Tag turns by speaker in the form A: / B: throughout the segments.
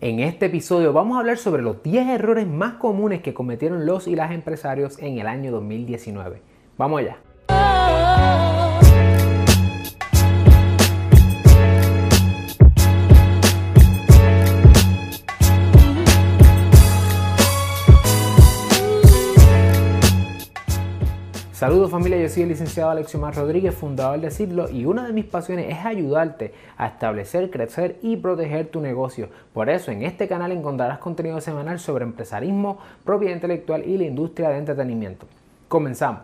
A: En este episodio vamos a hablar sobre los 10 errores más comunes que cometieron los y las empresarios en el año 2019. Vamos allá. Saludos familia, yo soy el licenciado Alexio Rodríguez, fundador de Citlo y una de mis pasiones es ayudarte a establecer, crecer y proteger tu negocio. Por eso en este canal encontrarás contenido semanal sobre empresarismo, propiedad intelectual y la industria de entretenimiento. Comenzamos.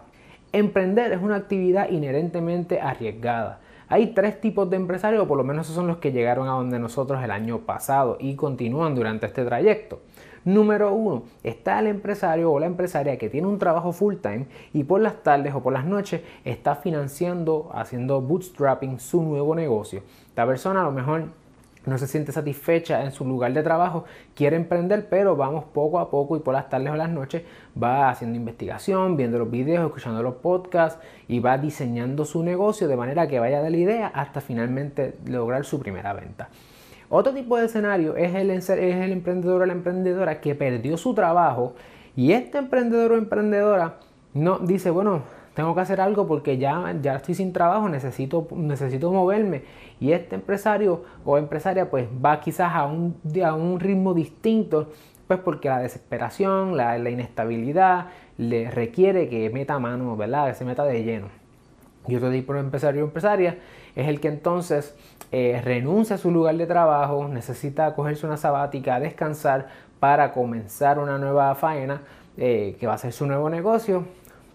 A: Emprender es una actividad inherentemente arriesgada. Hay tres tipos de empresarios, o por lo menos esos son los que llegaron a donde nosotros el año pasado y continúan durante este trayecto. Número uno, está el empresario o la empresaria que tiene un trabajo full time y por las tardes o por las noches está financiando, haciendo bootstrapping su nuevo negocio. Esta persona a lo mejor no se siente satisfecha en su lugar de trabajo, quiere emprender, pero vamos poco a poco y por las tardes o las noches va haciendo investigación, viendo los videos, escuchando los podcasts y va diseñando su negocio de manera que vaya de la idea hasta finalmente lograr su primera venta. Otro tipo de escenario es el, el emprendedor o la emprendedora que perdió su trabajo y este emprendedor o emprendedora no dice, bueno, tengo que hacer algo porque ya, ya estoy sin trabajo, necesito, necesito moverme. Y este empresario o empresaria pues va quizás a un, a un ritmo distinto, pues porque la desesperación, la, la inestabilidad le requiere que meta mano, ¿verdad? Que se meta de lleno. Y otro tipo de empresario o empresaria es el que entonces eh, renuncia a su lugar de trabajo, necesita cogerse una sabática, descansar para comenzar una nueva faena eh, que va a ser su nuevo negocio,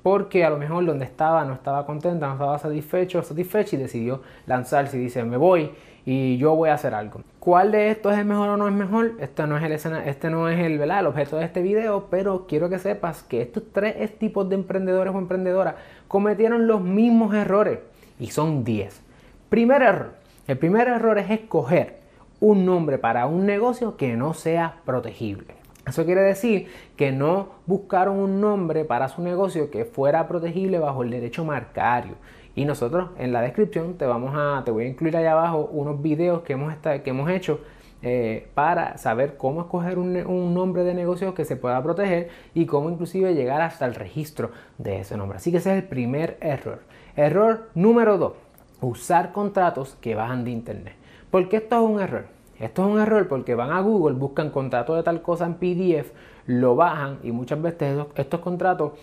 A: porque a lo mejor donde estaba no estaba contenta, no estaba satisfecho, satisfecho y decidió lanzarse y dice, me voy y yo voy a hacer algo. ¿Cuál de estos es mejor o no es mejor? Este no es el, este no es el, el objeto de este video, pero quiero que sepas que estos tres tipos de emprendedores o emprendedoras cometieron los mismos errores y son 10. Primer error. El primer error es escoger un nombre para un negocio que no sea protegible. Eso quiere decir que no buscaron un nombre para su negocio que fuera protegible bajo el derecho marcario. Y nosotros en la descripción te vamos a, te voy a incluir allá abajo unos videos que hemos, que hemos hecho eh, para saber cómo escoger un, nombre de negocio que se pueda proteger y cómo inclusive llegar hasta el registro de ese nombre. Así que ese es el primer error. Error número 2 usar contratos que bajan de internet. ¿Por qué esto es un error? Esto es un error porque van a Google, buscan contratos de tal cosa en PDF, lo bajan y muchas veces estos, contratos,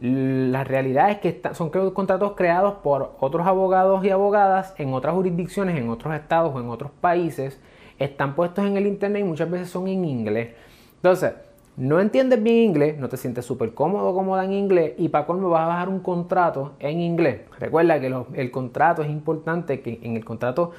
A: la realidad es que son contratos creados por otros abogados y abogadas en otras jurisdicciones, en otros estados o en otros países, están puestos en el internet y muchas veces son en inglés. Entonces, no entiendes bien inglés, no te sientes súper cómodo o cómoda en inglés y para me vas a bajar un contrato en inglés. Recuerda que el contrato es importante que en el contrato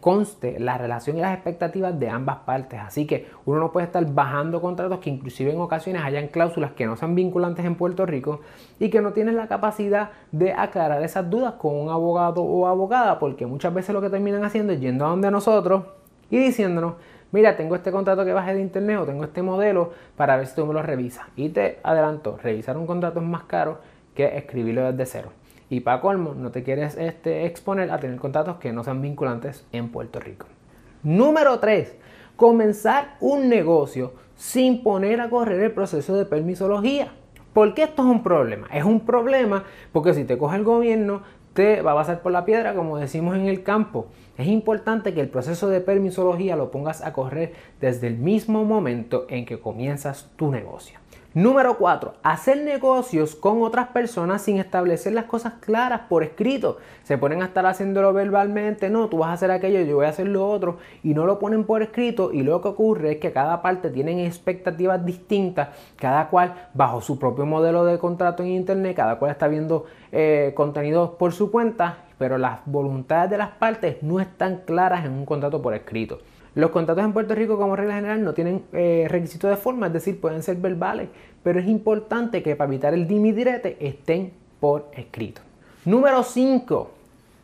A: conste la relación y las expectativas de ambas partes. Así que uno no puede estar bajando contratos que inclusive en ocasiones hayan cláusulas que no sean vinculantes en Puerto Rico y que no tienen la capacidad de aclarar esas dudas con un abogado o abogada porque muchas veces lo que terminan haciendo es yendo a donde nosotros y diciéndonos mira, tengo este contrato que bajé de internet o tengo este modelo para ver si tú me lo revisas. Y te adelanto, revisar un contrato es más caro que escribirlo desde cero. Y para colmo, no te quieres este, exponer a tener contratos que no sean vinculantes en Puerto Rico. Número 3. Comenzar un negocio sin poner a correr el proceso de permisología. ¿Por qué esto es un problema? Es un problema porque si te coge el gobierno, te va a pasar por la piedra, como decimos en el campo. Es importante que el proceso de permisología lo pongas a correr desde el mismo momento en que comienzas tu negocio. Número 4. Hacer negocios con otras personas sin establecer las cosas claras por escrito. Se ponen a estar haciéndolo verbalmente, no, tú vas a hacer aquello, yo voy a hacer lo otro, y no lo ponen por escrito y lo que ocurre es que cada parte tiene expectativas distintas, cada cual bajo su propio modelo de contrato en Internet, cada cual está viendo eh, contenidos por su cuenta, pero las voluntades de las partes no están claras en un contrato por escrito. Los contratos en Puerto Rico, como regla general, no tienen eh, requisitos de forma, es decir, pueden ser verbales, pero es importante que para evitar el dimidirete estén por escrito. Número 5.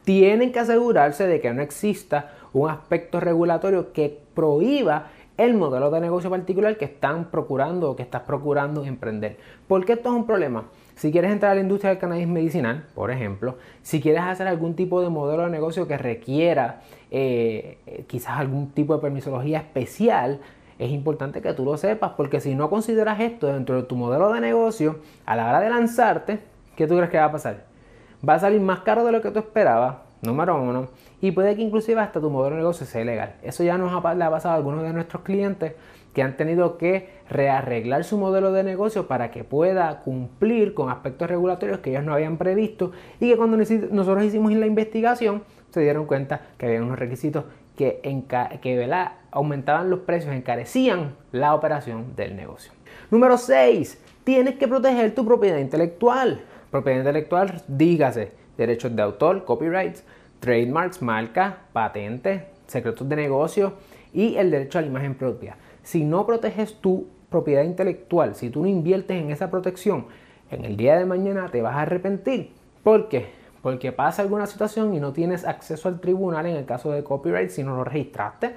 A: Tienen que asegurarse de que no exista un aspecto regulatorio que prohíba el modelo de negocio particular que están procurando o que estás procurando emprender. ¿Por qué esto es un problema? Si quieres entrar a la industria del cannabis medicinal, por ejemplo, si quieres hacer algún tipo de modelo de negocio que requiera eh, quizás algún tipo de permisología especial, es importante que tú lo sepas, porque si no consideras esto dentro de tu modelo de negocio, a la hora de lanzarte, ¿qué tú crees que va a pasar? Va a salir más caro de lo que tú esperabas, número uno, y puede que inclusive hasta tu modelo de negocio sea ilegal. Eso ya nos ha, pasado a algunos de nuestros clientes que han tenido que rearreglar su modelo de negocio para que pueda cumplir con aspectos regulatorios que ellos no habían previsto y que cuando nosotros hicimos la investigación se dieron cuenta que había unos requisitos que, que aumentaban los precios, encarecían la operación del negocio. Número 6. Tienes que proteger tu propiedad intelectual. Propiedad intelectual, dígase, derechos de autor, copyrights, trademarks, marcas, patentes, secretos de negocio y el derecho a la imagen propia. Si no proteges tu propiedad intelectual, si tú no inviertes en esa protección, en el día de mañana te vas a arrepentir. ¿Por qué? Porque pasa alguna situación y no tienes acceso al tribunal en el caso de copyright si no lo registraste.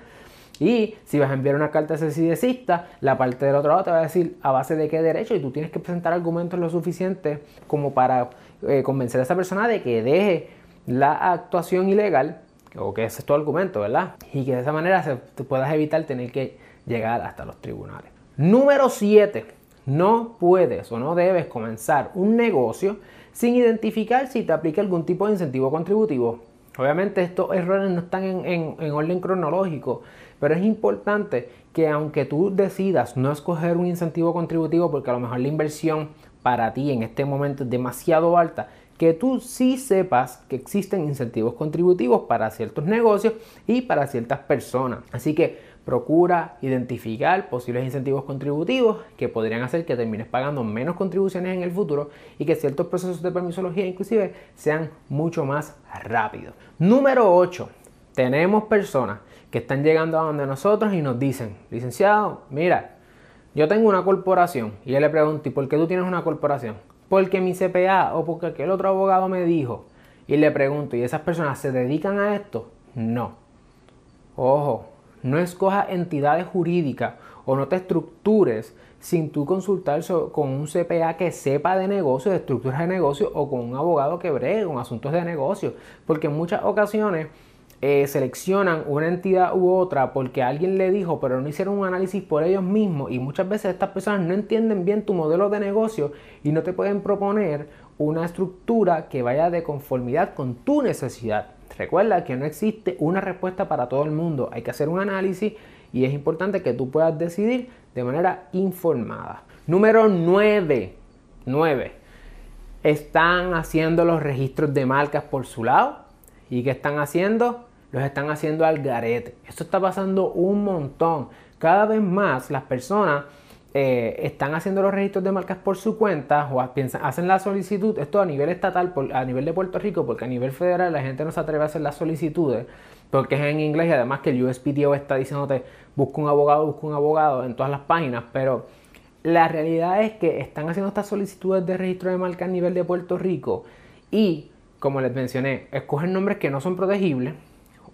A: Y si vas a enviar una carta cedicista, la parte del otro lado te va a decir a base de qué derecho y tú tienes que presentar argumentos lo suficiente como para eh, convencer a esa persona de que deje la actuación ilegal o que ese es tu argumento, ¿verdad? Y que de esa manera te puedas evitar tener que llegar hasta los tribunales. Número 7. No puedes o no debes comenzar un negocio sin identificar si te aplica algún tipo de incentivo contributivo. Obviamente estos errores no están en, en, orden cronológico, pero es importante que aunque tú decidas no escoger un incentivo contributivo porque a lo mejor la inversión para ti en este momento es demasiado alta, que tú sí sepas que existen incentivos contributivos para ciertos negocios y para ciertas personas. Así que procura identificar posibles incentivos contributivos que podrían hacer que termines pagando menos contribuciones en el futuro y que ciertos procesos de permisología inclusive sean mucho más rápidos. Número 8. Tenemos personas que están llegando a donde nosotros y nos dicen, licenciado, mira, yo tengo una corporación y yo le pregunto, ¿y por qué tú tienes una corporación? Porque mi CPA o porque aquel otro abogado me dijo. Y le pregunto, ¿y esas personas se dedican a esto? No. Ojo, no escojas entidades jurídicas o no te estructures sin tú consultar con un CPA que sepa de negocio, de estructuras de negocio o con un abogado que bregue con asuntos de negocio. Porque en muchas ocasiones eh, seleccionan una entidad u otra porque alguien le dijo, pero no hicieron un análisis por ellos mismos y muchas veces estas personas no entienden bien tu modelo de negocio y no te pueden proponer una estructura que vaya de conformidad con tu necesidad. Recuerda que no existe una respuesta para todo el mundo, hay que hacer un análisis y es importante que tú puedas decidir de manera informada. Número 9. 9. Están haciendo los registros de marcas por su lado. ¿Y qué están haciendo? Los están haciendo al garete. Esto está pasando un montón. Cada vez más las personas eh, están haciendo los registros de marcas por su cuenta o piensan, hacen la solicitud, esto a nivel estatal, a nivel de Puerto Rico, porque a nivel federal la gente no se atreve a hacer las solicitudes, porque es en inglés y además que el USPTO está diciéndote busca un abogado, busca un abogado en todas las páginas, pero la realidad es que están haciendo estas solicitudes de registro de marca a nivel de Puerto Rico y, como les mencioné, escogen nombres que no son protegibles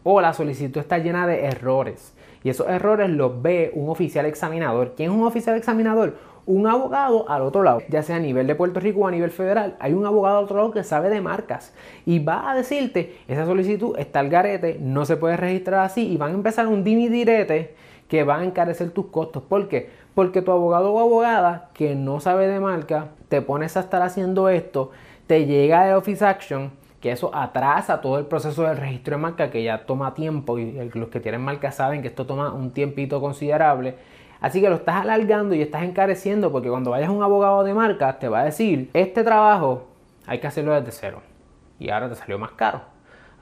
A: o la solicitud está llena de errores. Y esos errores los ve un oficial examinador. ¿Quién es un oficial examinador? Un abogado al otro lado, ya sea a nivel de Puerto Rico o a nivel federal, hay un abogado al otro lado que sabe de marcas y va a decirte, esa solicitud está al garete, no se puede registrar así y van a empezar un dimidirete que va a encarecer tus costos. ¿Por qué? Porque tu abogado o abogada que no sabe de marca, te pones a estar haciendo esto, te llega el Office Action, que eso atrasa todo el proceso del registro de marca que ya toma tiempo y los que tienen marca saben que esto toma un tiempito considerable. Así que lo estás alargando y estás encareciendo porque cuando vayas a un abogado de marca te va a decir, este trabajo hay que hacerlo desde cero y ahora te salió más caro.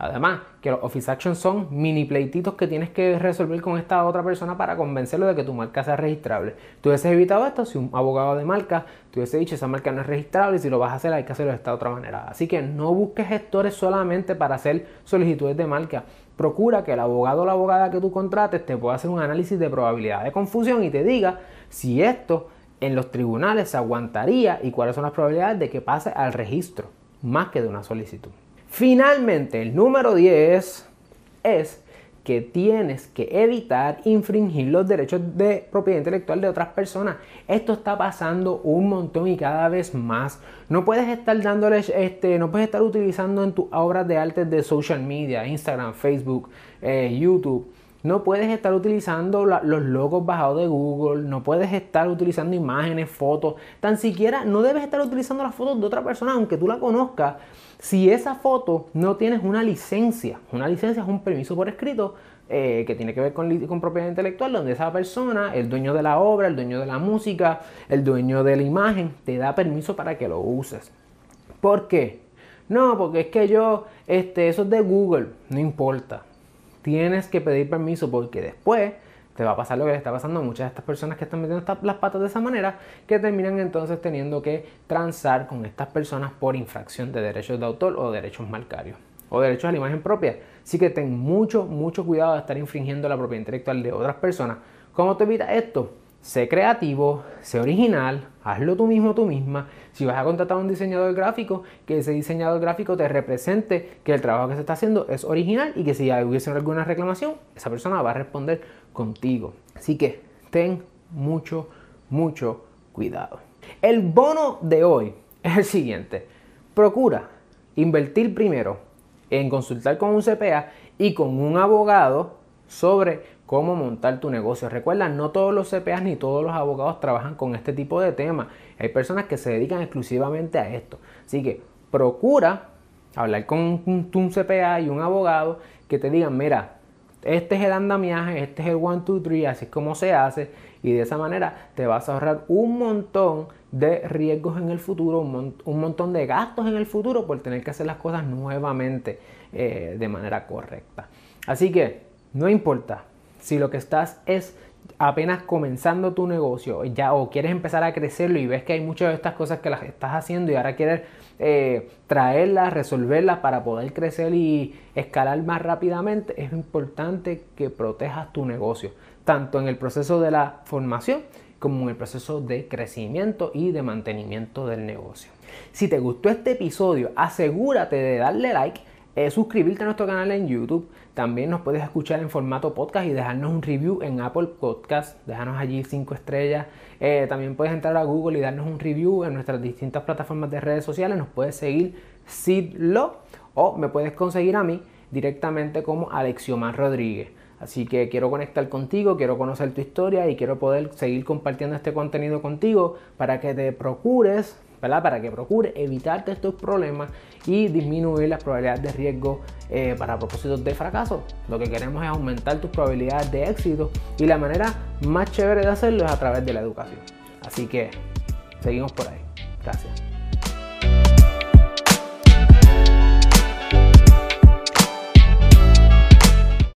A: Además, que los Office Actions son mini pleititos que tienes que resolver con esta otra persona para convencerlo de que tu marca sea registrable. Tú hubieses evitado esto si un abogado de marca te hubiese dicho esa marca no es registrable y si lo vas a hacer hay que hacerlo de esta otra manera. Así que no busques gestores solamente para hacer solicitudes de marca. Procura que el abogado o la abogada que tú contrates te pueda hacer un análisis de probabilidad de confusión y te diga si esto en los tribunales se aguantaría y cuáles son las probabilidades de que pase al registro, más que de una solicitud. Finalmente, el número 10 es que tienes que evitar infringir los derechos de propiedad intelectual de otras personas. Esto está pasando un montón y cada vez más. No puedes estar dándoles, este, no puedes estar utilizando en tus obras de arte de social media, Instagram, Facebook, eh, YouTube. No puedes estar utilizando los logos bajados de Google, no puedes estar utilizando imágenes, fotos, tan siquiera no debes estar utilizando las fotos de otra persona aunque tú la conozcas si esa foto no tienes una licencia, una licencia es un permiso por escrito eh, que tiene que ver con, con, propiedad intelectual, donde esa persona, el dueño de la obra, el dueño de la música, el dueño de la imagen, te da permiso para que lo uses. ¿Por qué? No, porque es que yo, este, eso es de Google, no importa. Tienes que pedir permiso porque después te va a pasar lo que le está pasando a muchas de estas personas que están metiendo las patas de esa manera, que terminan entonces teniendo que transar con estas personas por infracción de derechos de autor o derechos marcarios o derechos a la imagen propia. Así que ten mucho, mucho cuidado de estar infringiendo la propiedad intelectual de otras personas. ¿Cómo te evitas esto? Sé creativo, sé original, hazlo tú mismo, tú misma. Si vas a contratar a un diseñador gráfico, que ese diseñador gráfico te represente que el trabajo que se está haciendo es original y que si hubiese alguna reclamación, esa persona va a responder contigo. Así que ten mucho, mucho cuidado. El bono de hoy es el siguiente. Procura invertir primero en consultar con un CPA y con un abogado sobre cómo montar tu negocio. Recuerda, no todos los CPAs ni todos los abogados trabajan con este tipo de temas. Hay personas que se dedican exclusivamente a esto. Así que procura hablar con un CPA y un abogado que te digan, mira, este es el andamiaje, este es el 1, 2, 3, así es como se hace. Y de esa manera te vas a ahorrar un montón de riesgos en el futuro, un, montón de gastos en el futuro por tener que hacer las cosas nuevamente eh, de manera correcta. Así que no importa si lo que estás es apenas comenzando tu negocio ya o quieres empezar a crecerlo y ves que hay muchas de estas cosas que las estás haciendo y ahora quieres eh, traerlas, resolverlas para poder crecer y escalar más rápidamente, es importante que protejas tu negocio, tanto en el proceso de la formación como en el proceso de crecimiento y de mantenimiento del negocio. Si te gustó este episodio, asegúrate de darle like eh, suscribirte a nuestro canal en YouTube. También nos puedes escuchar en formato podcast y dejarnos un review en Apple Podcast. Déjanos allí 5 estrellas. Eh, también puedes entrar a Google y darnos un review en nuestras distintas plataformas de redes sociales. Nos puedes seguir Sidlo o me puedes conseguir a mí directamente como Alexiomar Rodríguez. Así que quiero conectar contigo, quiero conocer tu historia y quiero poder seguir compartiendo este contenido contigo para que te procures para que procure evitarte estos problemas y disminuir las probabilidades de riesgo eh, para propósitos de fracaso. Lo que queremos es aumentar tus probabilidades de éxito y la manera más chévere de hacerlo es a través de la educación. Así que seguimos por ahí. Gracias.